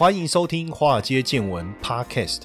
欢迎收听《华尔街见闻》Podcast。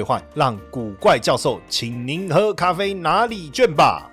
让古怪教授请您喝咖啡拿礼券吧。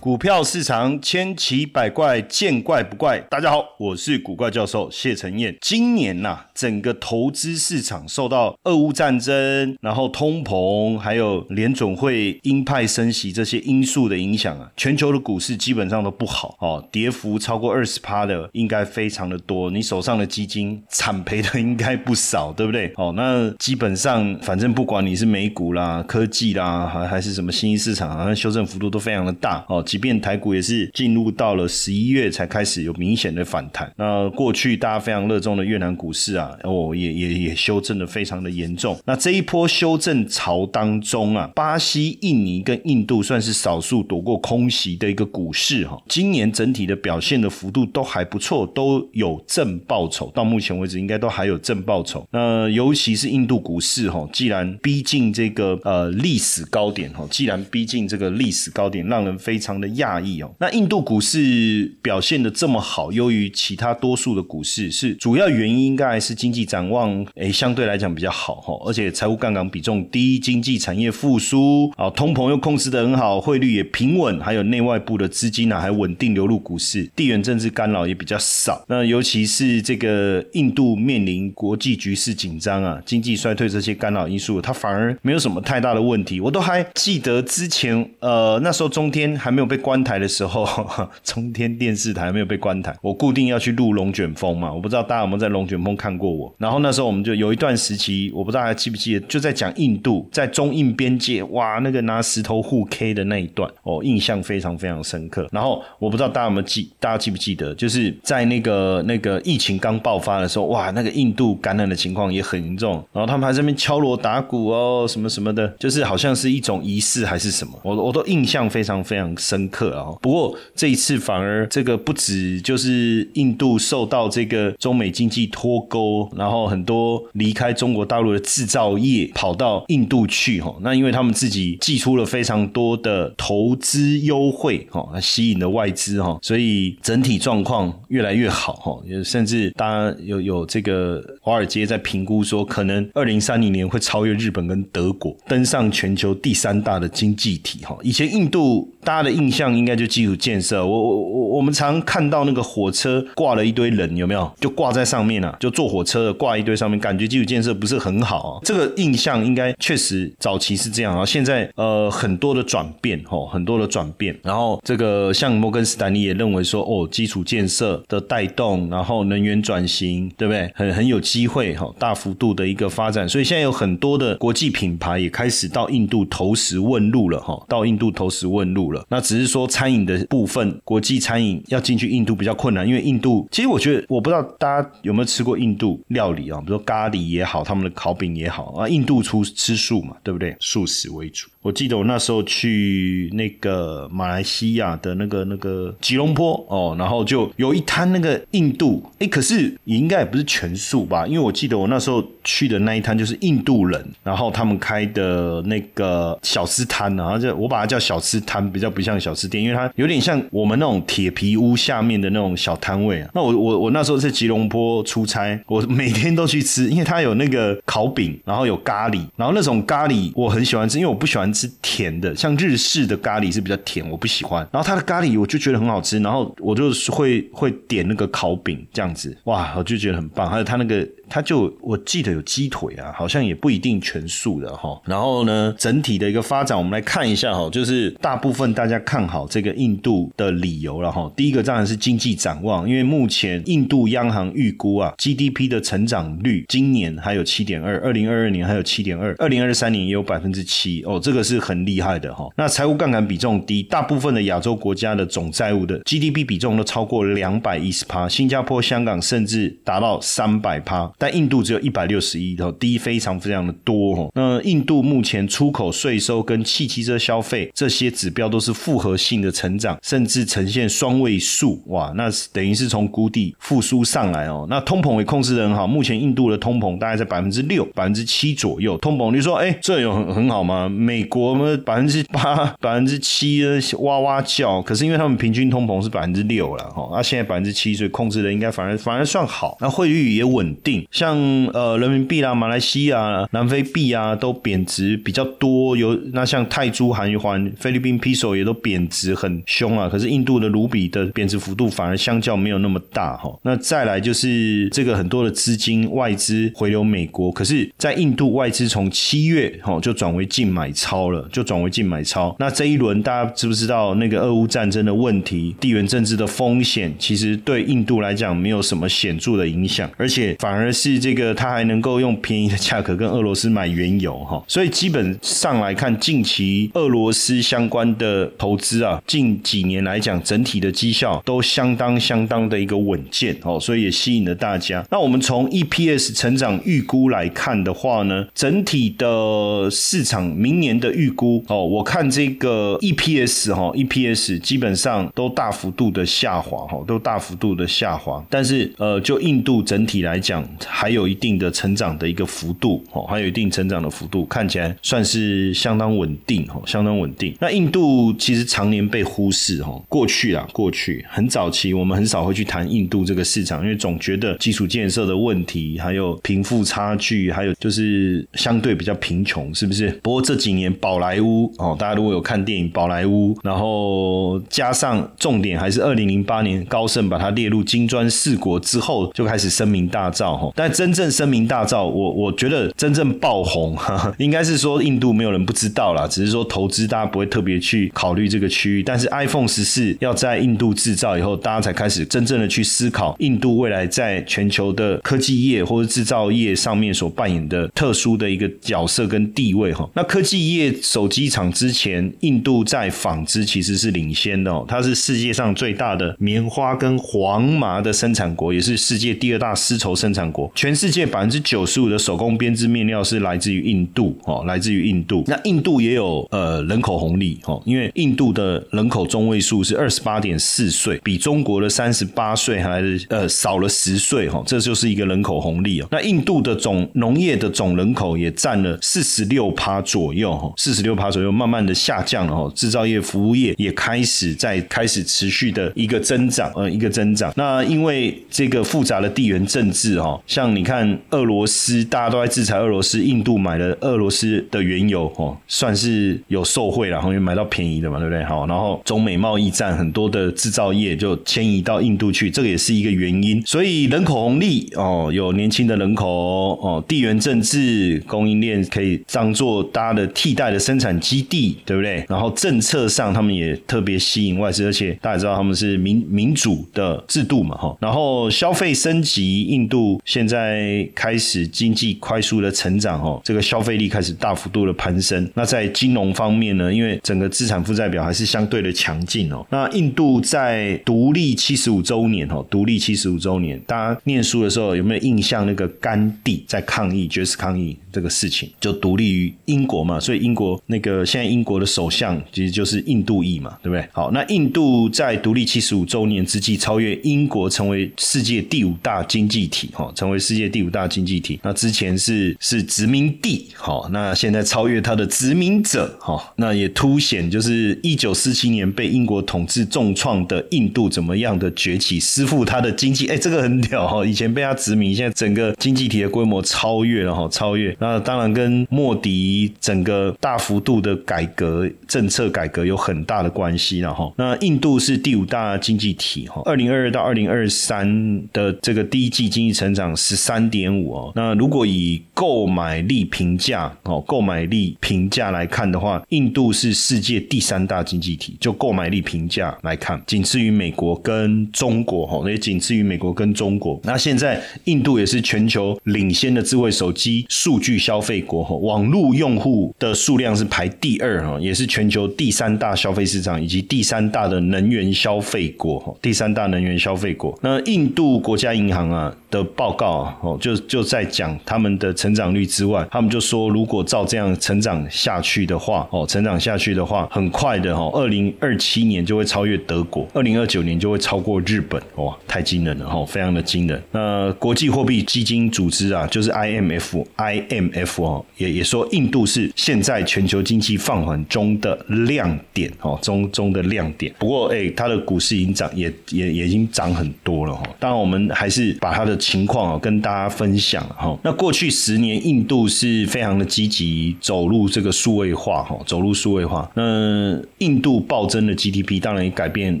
股票市场千奇百怪，见怪不怪。大家好，我是古怪教授谢承彦。今年呐，整个投资市场受到俄乌战争、然后通膨，还有联总会鹰派升息这些因素的影响啊，全球的股市基本上都不好哦，跌幅超过二十趴的应该非常的多。你手上的基金惨赔的应该不少，对不对？哦，那基本上反正不管你是美股啦、科技啦，还还是什么新兴市场，好像修正幅度都非常的大哦。即便台股也是进入到了十一月才开始有明显的反弹，那过去大家非常热衷的越南股市啊，哦也也也修正的非常的严重。那这一波修正潮当中啊，巴西、印尼跟印度算是少数躲过空袭的一个股市哈。今年整体的表现的幅度都还不错，都有正报酬，到目前为止应该都还有正报酬。那尤其是印度股市哈，既然逼近这个呃历史高点哈，既然逼近这个历史高点，让人非常。的讶异哦，那印度股市表现的这么好，优于其他多数的股市，是主要原因应该还是经济展望诶相对来讲比较好哈，而且财务杠杆比重低，经济产业复苏啊，通膨又控制的很好，汇率也平稳，还有内外部的资金呢还稳定流入股市，地缘政治干扰也比较少。那尤其是这个印度面临国际局势紧张啊，经济衰退这些干扰因素，它反而没有什么太大的问题。我都还记得之前呃那时候中天还没有。被关台的时候，中天电视台没有被关台，我固定要去录龙卷风嘛。我不知道大家有没有在龙卷风看过我。然后那时候我们就有一段时期，我不知道还记不记得，就在讲印度在中印边界，哇，那个拿石头互 K 的那一段，哦，印象非常非常深刻。然后我不知道大家有没有记，大家记不记得，就是在那个那个疫情刚爆发的时候，哇，那个印度感染的情况也很严重，然后他们还在那边敲锣打鼓哦，什么什么的，就是好像是一种仪式还是什么，我我都印象非常非常深。刻啊！不过这一次反而这个不止就是印度受到这个中美经济脱钩，然后很多离开中国大陆的制造业跑到印度去哈。那因为他们自己寄出了非常多的投资优惠哈，吸引了外资哈，所以整体状况越来越好哈。甚至大家有有这个华尔街在评估说，可能二零三零年会超越日本跟德国，登上全球第三大的经济体哈。以前印度大家的印。象应该就基础建设，我我我我们常看到那个火车挂了一堆人，有没有？就挂在上面啊，就坐火车挂一堆上面，感觉基础建设不是很好啊。这个印象应该确实早期是这样啊，现在呃很多的转变哦，很多的转变。然后这个像摩根斯坦利也认为说，哦，基础建设的带动，然后能源转型，对不对？很很有机会哈，大幅度的一个发展。所以现在有很多的国际品牌也开始到印度投石问路了哈，到印度投石问路那只是。说餐饮的部分，国际餐饮要进去印度比较困难，因为印度其实我觉得，我不知道大家有没有吃过印度料理啊，比如说咖喱也好，他们的烤饼也好啊，印度出吃素嘛，对不对？素食为主。我记得我那时候去那个马来西亚的那个那个吉隆坡哦，然后就有一摊那个印度，哎，可是也应该也不是全素吧？因为我记得我那时候去的那一摊就是印度人，然后他们开的那个小吃摊，然后就我把它叫小吃摊，比较不像小吃店，因为它有点像我们那种铁皮屋下面的那种小摊位啊。那我我我那时候在吉隆坡出差，我每天都去吃，因为它有那个烤饼，然后有咖喱，然后那种咖喱我很喜欢吃，因为我不喜欢。吃甜的，像日式的咖喱是比较甜，我不喜欢。然后它的咖喱我就觉得很好吃，然后我就会会点那个烤饼这样子，哇，我就觉得很棒。还有它那个。它就我记得有鸡腿啊，好像也不一定全素的哈。然后呢，整体的一个发展，我们来看一下哈，就是大部分大家看好这个印度的理由了哈。第一个当然是经济展望，因为目前印度央行预估啊，GDP 的成长率今年还有七点二，二零二二年还有七点二，二零二三年也有百分之七哦。这个是很厉害的哈。那财务杠杆比重低，大部分的亚洲国家的总债务的 GDP 比重都超过两百一十趴，新加坡、香港甚至达到三百趴，但印度只有一百六十一，哦，低非常非常的多哦。那印度目前出口税收跟汽汽车消费这些指标都是复合性的成长，甚至呈现双位数，哇，那等于是从谷底复苏上来哦。那通膨也控制的很好，目前印度的通膨大概在百分之六、百分之七左右。通膨，你说，哎，这有很很好吗？美国嘛，百分之八、百分之七哇哇叫，可是因为他们平均通膨是百分之六了哈，那现在百分之七，所以控制的应该反而反而算好。那汇率也稳定，像呃人民币啦、马来西亚、南非币啊都贬值比较多，有那像泰铢、韩元、菲律宾 peso 也都贬值很凶啊。可是印度的卢比的贬值幅度反而相较没有那么大哈。那再来就是这个很多的资金外资回流美国，可是，在印度外资从七月哈就转为净买超了，就转为净买超。那这一轮大家知不知道那个俄乌战争的问题、地缘政治的风险，其实对印度来讲没有什么显著的影响，而且反而是这个它还能够用便宜的价格跟俄罗斯买原油哈。所以基本上来看，近期俄罗斯相关的投资啊，近几年来讲整体的绩效都相当相当的一个稳健哦，所以也吸引了大家。那我们从 EPS 成长预估来看的话呢，整体的市场明年的预估哦，我看这个 EPS 哈，EPS 基本上都大幅度的下滑哈，都大幅度的下滑。但是呃，就印度整体来讲，还有一定的成长的一个幅度哦，还有一定成长的幅度，看起来算是相当稳定哈，相当稳定。那印度其实常年被忽视哈，过去啊，过去很早期我们很少会去谈印度这个市场，因为总觉得基础建设的问题，还有贫富差距，还有就是相对比较贫穷，是不是？不过这几年宝莱坞哦，大家如果有看电影《宝莱坞》，然后加上重点还是二零零八年高盛把它列入金砖四国之后，就开始声名大噪哈。但真正声名大噪，我我觉得真正爆红，应该是说印度没有人不知道啦，只是说投资大家不会特别去考虑这个区域。但是 iPhone 十四要在印度制造以后，大家才开始真正的去思考印度未来在全球的科技业或者制造业上面所扮演的特殊的一个角色跟地位哈。那科技业手机厂之前，印度在纺织其实是领先的哦，它是世界上最大的棉花跟黄麻的生产国，也是世界第二大丝绸生产国。全世界百分之九十五的手工编织面料是来自于印度哦，来自于印度。那印度也有呃人口红利哦，因为印度的人口中位数是二十八点四岁，比中国的三十八岁还呃少了十岁哈，这就是一个人口红利哦。那印度的总农业的总人口也占了四十六趴左右四十六趴左右，慢慢的下降了哈。制造业、服务业也开始在开始持续的一个增长，呃，一个增长。那因为这个复杂的地缘政治哈，像你看俄罗斯，大家都在制裁俄罗斯，印度买了俄罗斯的原油哦，算是有受贿了，因为买到便宜的嘛，对不对？好，然后中美贸易战，很多的制造业就迁移到印度去，这个也是一个原因。所以人口红利哦，有年轻的人口哦，地缘政治供应链可以当做大家的替代的生产基地，对不对？然后政策上他们也特别吸引外资，而且大家知道他们是民民主的制度嘛，哈。然后消费升级，印度现在开始经济快速的成长，哦，这个消费力开始大幅度的攀升。那在金融方面呢，因为整个资产负债表还是相对的强劲哦。那印度在独立七十五周年，哦，独立七十五周年，大家念书的时候有没有印象？那个甘地在抗议绝食抗议这个事情，就独立于英国嘛，所以英国那个现在英国的首相其实就是印度裔嘛，对不对？好，那印度在独立七十五周年之际，超越英国成为世界第五大经济体，哈，成为世界第五大经济体。那之前是是殖民地，好，那现在超越它的殖民者，哈，那也凸显就是一九四七年被英国统治重创的印度怎么样的崛起，师傅他的经济，哎，这个很屌哈，以前被他殖民，现在整个经济体的规模超越了哈，超越。那当然跟莫迪整个大幅度的改革政策改革有很大的关系了哈。那印度是第五大经济体哈，二零二二到二零二三的这个第一季经济成长十三点五哦。那如果以购买力评价哦，购买力评价来看的话，印度是世界第三大经济体，就购买力评价来看，仅次于美国跟中国哈，也仅次于美国跟中国。那现在印度也是全球领先的智慧手机数据消费国哈，网络用户的数。数量是排第二哈，也是全球第三大消费市场以及第三大的能源消费国，第三大能源消费国。那印度国家银行啊的报告啊，哦，就就在讲他们的成长率之外，他们就说，如果照这样成长下去的话，哦，成长下去的话，很快的哈，二零二七年就会超越德国，二零二九年就会超过日本，哇，太惊人了哈，非常的惊人。那国际货币基金组织啊，就是 IMF，IMF 哦，也也说印度是现在全球经济放缓中的亮点哦，中中的亮点。不过哎，它的股市已经涨，也也也已经涨很多了哈。当然，我们还是把它的情况哦跟大家分享哈。那过去十年，印度是非常的积极走入这个数位化哈，走入数位化。那印度暴增的 GDP，当然也改变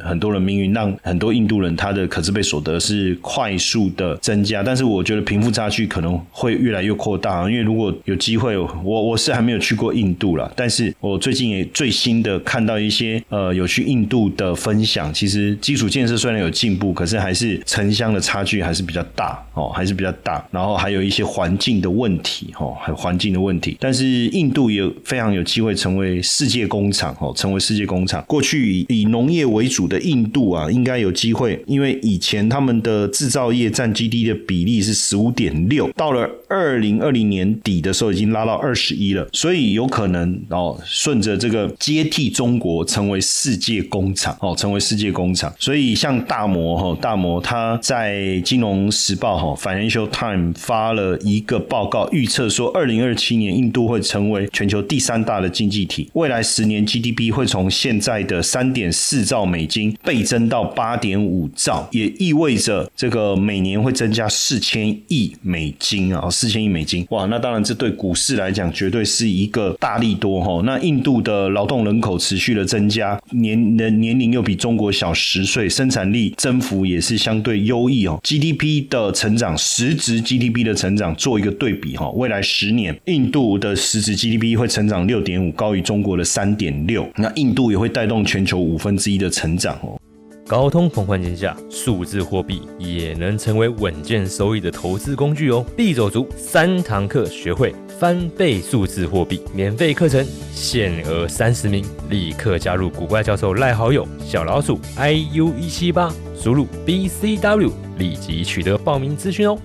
很多人命运，让很多印度人他的可支配所得是快速的增加。但是我觉得贫富差距可能会越来越扩大，因为如果有机会，我我是还没有去过印印度了，但是我最近也最新的看到一些呃有去印度的分享，其实基础建设虽然有进步，可是还是城乡的差距还是比较大哦，还是比较大。然后还有一些环境的问题哦，还环境的问题。但是印度也非常有机会成为世界工厂哦，成为世界工厂。过去以以农业为主的印度啊，应该有机会，因为以前他们的制造业占 GDP 的比例是十五点六，到了二零二零年底的时候已经拉到二十一了，所以有有可能哦，顺着这个接替中国成为世界工厂哦，成为世界工厂。所以像大摩哈，大摩他在金融时报哈 Financial Time 发了一个报告，预测说二零二七年印度会成为全球第三大的经济体，未来十年 GDP 会从现在的三点四兆美金倍增到八点五兆，也意味着这个每年会增加四千亿美金啊，四千亿美金哇！那当然这对股市来讲绝对是一个大力多哈。那印度的劳动人口持续的增加，年年年龄又比中国小十岁，生产力增幅也是相对优异哦。GDP 的成长，实值 GDP 的成长做一个对比哈，未来十年印度的实值 GDP 会成长六点五，高于中国的三点六。那印度也会带动全球五分之一的成长哦。高通膨环境下，数字货币也能成为稳健收益的投资工具哦。币走足三堂课，学会翻倍数字货币，免费课程限额三十名，立刻加入古怪教授赖好友小老鼠 i u 一七八，输入 b c w，立即取得报名资讯哦。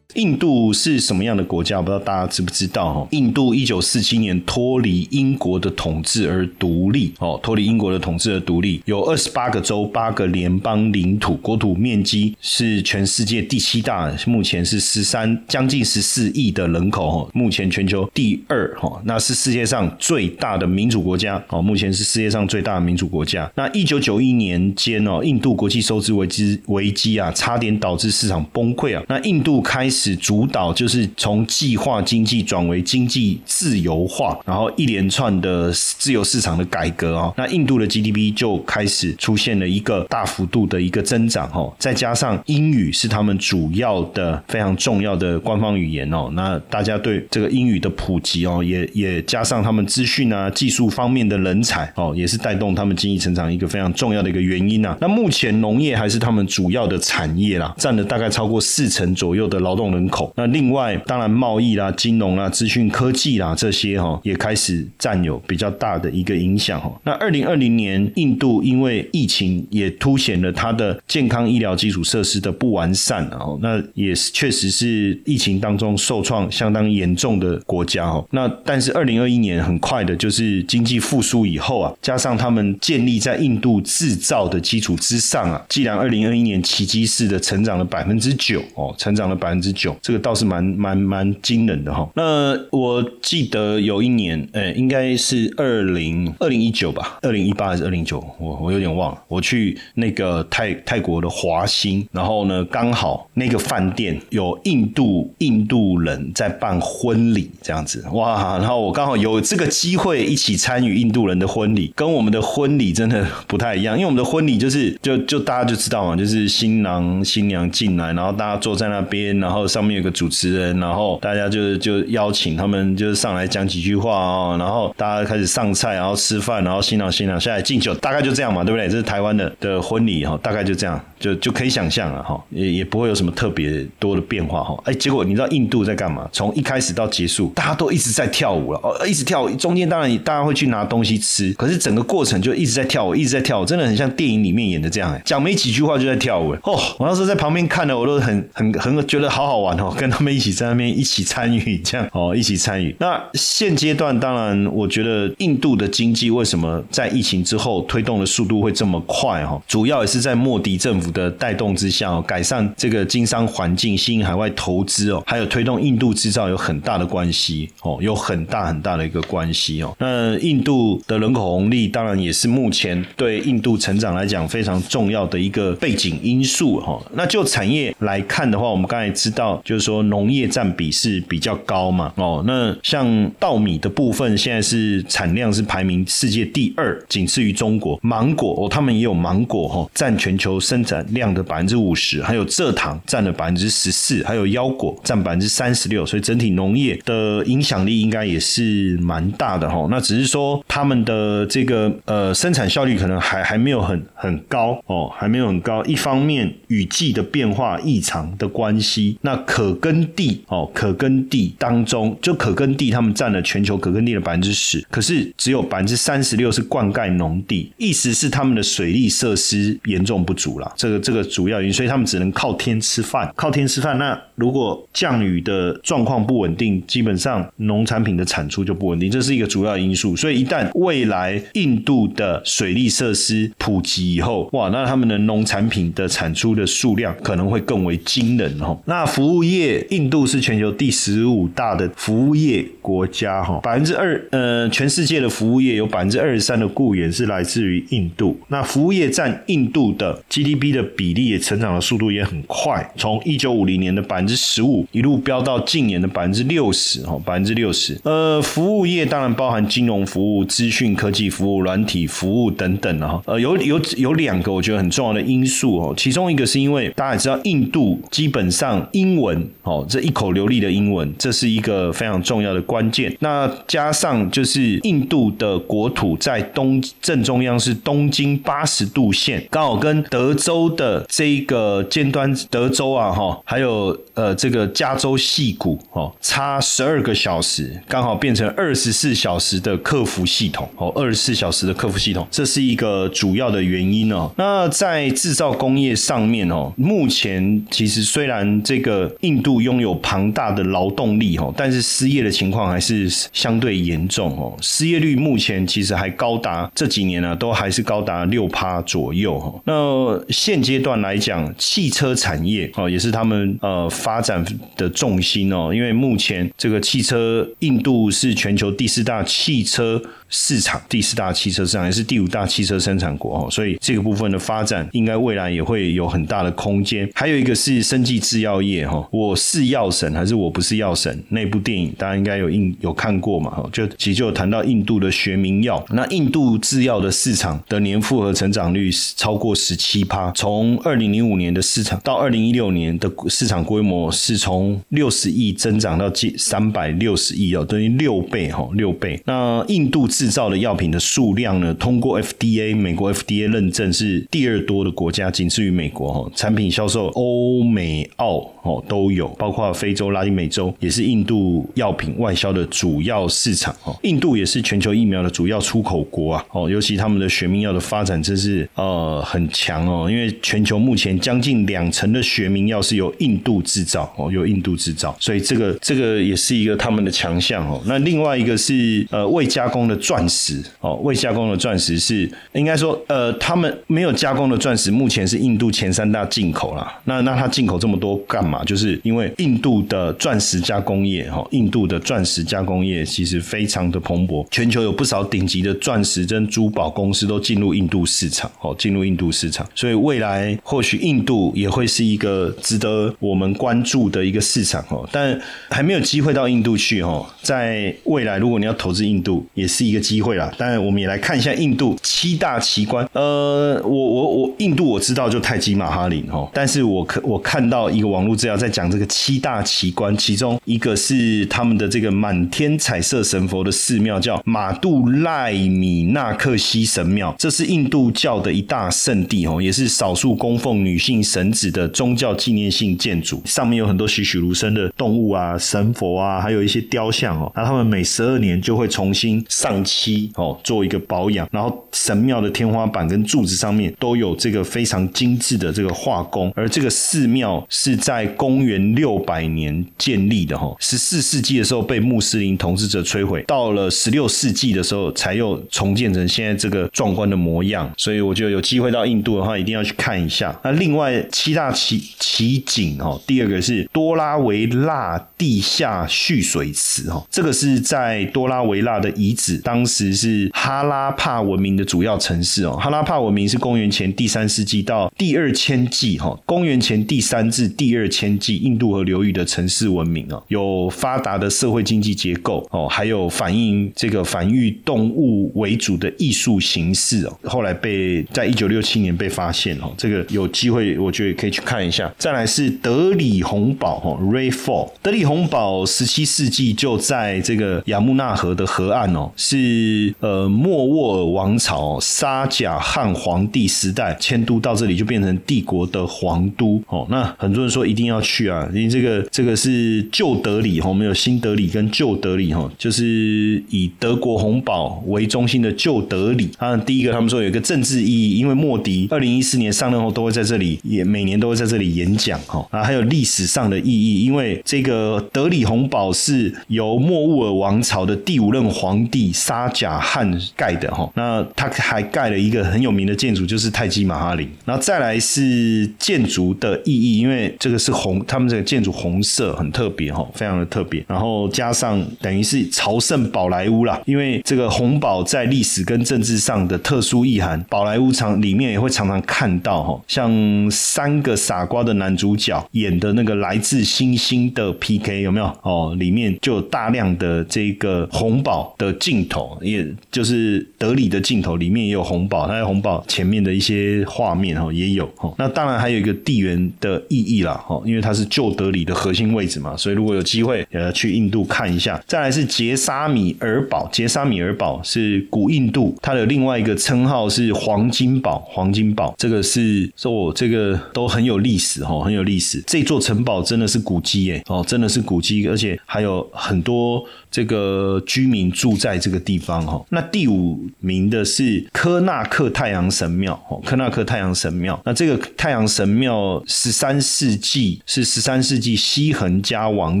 印度是什么样的国家？不知道大家知不知道？哈，印度一九四七年脱离英国的统治而独立，哦，脱离英国的统治而独立，有二十八个州，八个联邦领土，国土面积是全世界第七大，目前是十三将近十四亿的人口，哈，目前全球第二，哈，那是世界上最大的民主国家，哦，目前是世界上最大的民主国家。那一九九一年间，哦，印度国际收支危机危机啊，差点导致市场崩溃啊，那印度开始。是主导，就是从计划经济转为经济自由化，然后一连串的自由市场的改革哦，那印度的 GDP 就开始出现了一个大幅度的一个增长哦，再加上英语是他们主要的非常重要的官方语言哦，那大家对这个英语的普及哦，也也加上他们资讯啊技术方面的人才哦，也是带动他们经济成长一个非常重要的一个原因呐。那目前农业还是他们主要的产业啦，占了大概超过四成左右的劳动。人口，那另外当然贸易啦、金融啦、资讯科技啦这些哈，也开始占有比较大的一个影响哈。那二零二零年，印度因为疫情也凸显了它的健康医疗基础设施的不完善哦，那也是确实是疫情当中受创相当严重的国家哦。那但是二零二一年很快的就是经济复苏以后啊，加上他们建立在印度制造的基础之上啊，既然二零二一年奇迹式的成长了百分之九哦，成长了百分之九。这个倒是蛮蛮蛮惊人的哈。那我记得有一年，哎，应该是二零二零一九吧，二零一八还是二零九？我我有点忘了。我去那个泰泰国的华兴，然后呢，刚好那个饭店有印度印度人在办婚礼，这样子哇。然后我刚好有这个机会一起参与印度人的婚礼，跟我们的婚礼真的不太一样，因为我们的婚礼就是就就大家就知道嘛，就是新郎新娘进来，然后大家坐在那边，然后。上面有个主持人，然后大家就就邀请他们就是上来讲几句话哦，然后大家开始上菜，然后吃饭，然后新郎新娘下来敬酒，大概就这样嘛，对不对？这是台湾的的婚礼哈，大概就这样，就就可以想象了哈，也也不会有什么特别多的变化哈。哎，结果你知道印度在干嘛？从一开始到结束，大家都一直在跳舞了哦，一直跳舞，中间当然大家会去拿东西吃，可是整个过程就一直在跳舞，一直在跳舞，真的很像电影里面演的这样哎，讲没几句话就在跳舞哦。我那时候在旁边看的，我都很很很觉得好好玩哦，跟他们一起在那边一起参与这样哦，一起参与。那现阶段当然，我觉得印度的经济为什么在疫情之后推动的速度会这么快哈？主要也是在莫迪政府的带动之下哦，改善这个经商环境，吸引海外投资哦，还有推动印度制造有很大的关系哦，有很大很大的一个关系哦。那印度的人口红利当然也是目前对印度成长来讲非常重要的一个背景因素哈。那就产业来看的话，我们刚才知道就是说农业占比是比较高嘛哦。那像稻米的部分，现在是产量是排名世界第二，仅次于中国。芒果哦，他们也有芒果哈，占全球生产量的百分之五十，还有蔗糖占了百分之十四，还有腰果占百分之三十六，所以整体农业的影响力应该也是蛮大的哈。那只是说他们的这个呃生产效率可能还还没有很很高哦，还没有很高。一方面雨季的变化异常的关系，那可耕地哦，可耕地当中就可耕地他们占了全球可耕地的百分之十，可是只有百分之三十六是灌溉农地，意思是他们的水利设施严重不足了。这个这个主要原因，所以他们只能靠天吃饭，靠天吃饭。那如果降雨的状况不稳定，基本上农产品的产出就不稳定，这是一个主要因素。所以一旦未来印度的水利设施普及以后，哇，那他们的农产品的产出的数量可能会更为惊人哦。那服务业，印度是全球第十五大的服务业国家哈，百分之二呃，全世界的服务业有百分之二十三的雇员是来自于印度。那服务业占印度的 GDP 的比例也成长的速度也很快，从一九五零年的百分之十五一路飙到近年的百分之六十哈，百分之六十。呃，服务业当然包含金融服务、资讯科技服务、软体服务等等的哈。呃，有有有两个我觉得很重要的因素哦，其中一个是因为大家也知道，印度基本上因英文哦，这一口流利的英文，这是一个非常重要的关键。那加上就是印度的国土在东正中央是东经八十度线，刚好跟德州的这一个尖端，德州啊哈，还有呃这个加州戏谷哦，差十二个小时，刚好变成二十四小时的客服系统哦，二十四小时的客服系统，这是一个主要的原因哦。那在制造工业上面哦，目前其实虽然这个印度拥有庞大的劳动力哦，但是失业的情况还是相对严重哦，失业率目前其实还高达这几年呢，都还是高达六趴左右哈。那现阶段来讲，汽车产业哦也是他们呃发展的重心哦，因为目前这个汽车，印度是全球第四大汽车。市场第四大汽车市场也是第五大汽车生产国哦，所以这个部分的发展应该未来也会有很大的空间。还有一个是生技制药业哈，我是药神还是我不是药神？那部电影大家应该有印有看过嘛？哈，就其实就谈到印度的学名药，那印度制药的市场的年复合成长率超过十七趴，从二零零五年的市场到二零一六年的市场规模是从六十亿增长到近三百六十亿哦，等于六倍哈，六倍。那印度制制造的药品的数量呢？通过 FDA 美国 FDA 认证是第二多的国家，仅次于美国哈。产品销售欧美澳哦都有，包括非洲、拉丁美洲，也是印度药品外销的主要市场哦。印度也是全球疫苗的主要出口国啊哦，尤其他们的学名药的发展真是呃很强哦，因为全球目前将近两成的学名药是由印度制造哦，由印度制造，所以这个这个也是一个他们的强项哦。那另外一个是呃未加工的。钻石哦，未加工的钻石是应该说，呃，他们没有加工的钻石，目前是印度前三大进口啦。那那它进口这么多干嘛？嘛就是因为印度的钻石加工业哈，印度的钻石加工业其实非常的蓬勃，全球有不少顶级的钻石跟珠宝公司都进入印度市场哦，进入印度市场，所以未来或许印度也会是一个值得我们关注的一个市场哦，但还没有机会到印度去哦，在未来如果你要投资印度，也是一个。机会啦，当然我们也来看一下印度七大奇观。呃，我我我印度我知道就泰姬玛哈林哦，但是我可我看到一个网络资资料，在讲这个七大奇观，其中一个是他们的这个满天彩色神佛的寺庙，叫马杜赖米纳克西神庙，这是印度教的一大圣地哦，也是少数供奉女性神子的宗教纪念性建筑，上面有很多栩栩如生的动物啊、神佛啊，还有一些雕像哦。那他们每十二年就会重新上漆哦，做一个保养，然后神庙的天花板跟柱子上面都有这个非常精致的这个画工，而这个寺庙是在公元六百年建立的哈，十四世纪的时候被穆斯林统治者摧毁，到了十六世纪的时候才又重建成现在这个壮观的模样。所以我觉得有机会到印度的话，一定要去看一下。那另外七大奇奇景哦，第二个是多拉维纳地下蓄水池哦，这个是在多拉维纳的遗址，当时是哈拉帕文明的主要城市哦。哈拉帕文明是公元前第三世纪到第二千纪哈，公元前第三至第二千纪印度河流域的城市文明哦，有发达的社会经济结构哦，还有反映这个繁育动物为主的艺术形式哦。后来被在一九六七年被发现哦，这个有机会我觉得可以去看一下。再来是德里红堡哦，Ray Fall，德里红堡十七世纪就在这个雅穆纳河的河岸哦，是呃莫卧儿王朝沙贾汗皇帝时代迁都到这里，就变成帝国的皇都哦。那很多人说一定要要去啊，因为这个这个是旧德里哈，我们有新德里跟旧德里哈，就是以德国红堡为中心的旧德里。啊，第一个他们说有一个政治意义，因为莫迪二零一四年上任后都会在这里，也每年都会在这里演讲哈。啊，还有历史上的意义，因为这个德里红堡是由莫卧儿王朝的第五任皇帝。沙贾汗盖的哈，那他还盖了一个很有名的建筑，就是泰姬玛哈林。然后再来是建筑的意义，因为这个是红，他们这个建筑红色很特别哈，非常的特别。然后加上等于是朝圣宝莱坞啦，因为这个红宝在历史跟政治上的特殊意涵，宝莱坞常里面也会常常看到哈，像三个傻瓜的男主角演的那个来自星星的 PK 有没有哦？里面就有大量的这个红宝的镜。头，也就是德里的镜头里面也有红宝，它在红宝前面的一些画面哈也有哈。那当然还有一个地缘的意义啦哈，因为它是旧德里的核心位置嘛，所以如果有机会呃去印度看一下。再来是杰沙米尔堡，杰沙米尔堡是古印度，它的另外一个称号是黄金堡，黄金堡这个是说我这个都很有历史哦，很有历史。这座城堡真的是古迹耶哦，真的是古迹，而且还有很多。这个居民住在这个地方哦，那第五名的是科纳克太阳神庙哦，科纳克太阳神庙。那这个太阳神庙十三世纪是十三世纪西恒加王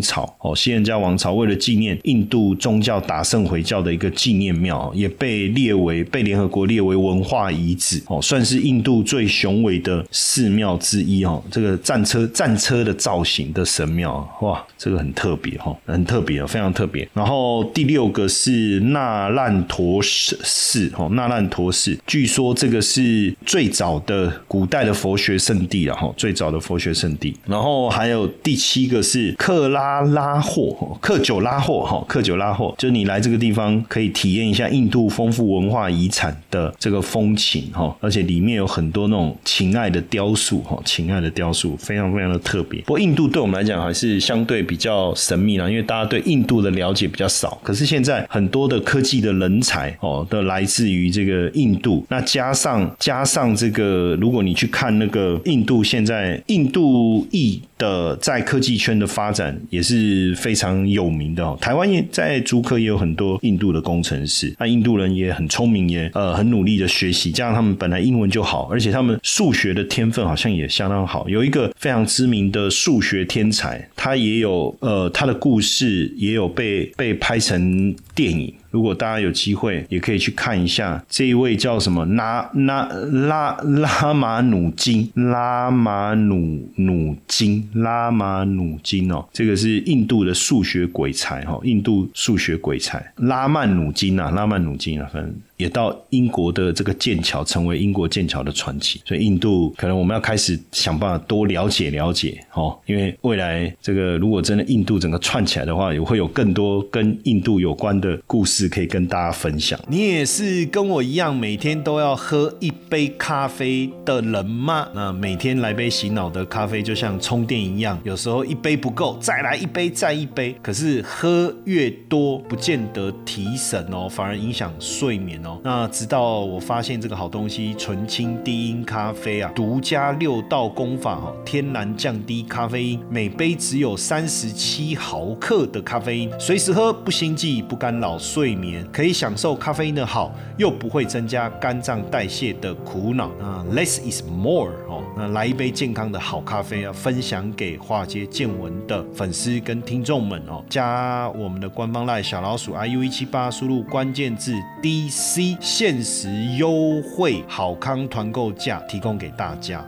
朝哦，西恒加王朝为了纪念印度宗教打圣回教的一个纪念庙，也被列为被联合国列为文化遗址哦，算是印度最雄伟的寺庙之一哦。这个战车战车的造型的神庙哇，这个很特别哈，很特别哦，非常特别。然后第六个是那烂陀寺，哦，那烂陀寺，据说这个是最早的古代的佛学圣地了，哈，最早的佛学圣地。然后然后还有第七个是克拉拉霍，克久拉霍，哈，克久拉霍，就是你来这个地方可以体验一下印度丰富文化遗产的这个风情，哈，而且里面有很多那种情爱的雕塑，哈，情爱的雕塑非常非常的特别。不过印度对我们来讲还是相对比较神秘啦，因为大家对印度的了解。比较少，可是现在很多的科技的人才哦，都来自于这个印度。那加上加上这个，如果你去看那个印度现在印度裔的在科技圈的发展也是非常有名的哦。台湾也在竹科也有很多印度的工程师，那印度人也很聪明，也呃很努力的学习，加上他们本来英文就好，而且他们数学的天分好像也相当好。有一个非常知名的数学天才，他也有呃他的故事也有被。被拍成电影。如果大家有机会，也可以去看一下这一位叫什么拉拉拉拉马努金拉马努努金拉马努金哦，这个是印度的数学鬼才哈，印度数学鬼才拉曼努金啊，拉曼努金啊，反正也到英国的这个剑桥，成为英国剑桥的传奇。所以印度可能我们要开始想办法多了解了解哦，因为未来这个如果真的印度整个串起来的话，也会有更多跟印度有关的故事可以跟大家分享。你也是跟我一样每天都要喝一杯咖啡的人吗？那每天来杯洗脑的咖啡就像充电一样，有时候一杯不够，再来一杯，再一杯。可是喝越多，不见得提神哦，反而影响睡眠哦。那直到我发现这个好东西——纯青低音咖啡啊，独家六道功法哦，天然降低咖啡因，每杯只有三十七毫克的咖啡因，随时喝不心悸，不干扰睡眠，可以享受咖啡因的好，又不会增加肝脏代谢的苦恼。那 less is more 哦，那来一杯健康的好咖啡啊，分享给化街见闻的粉丝跟听众们哦，加我们的官方赖小老鼠 iu 一七八，输入关键字 d C 限时优惠好康团购价提供给大家。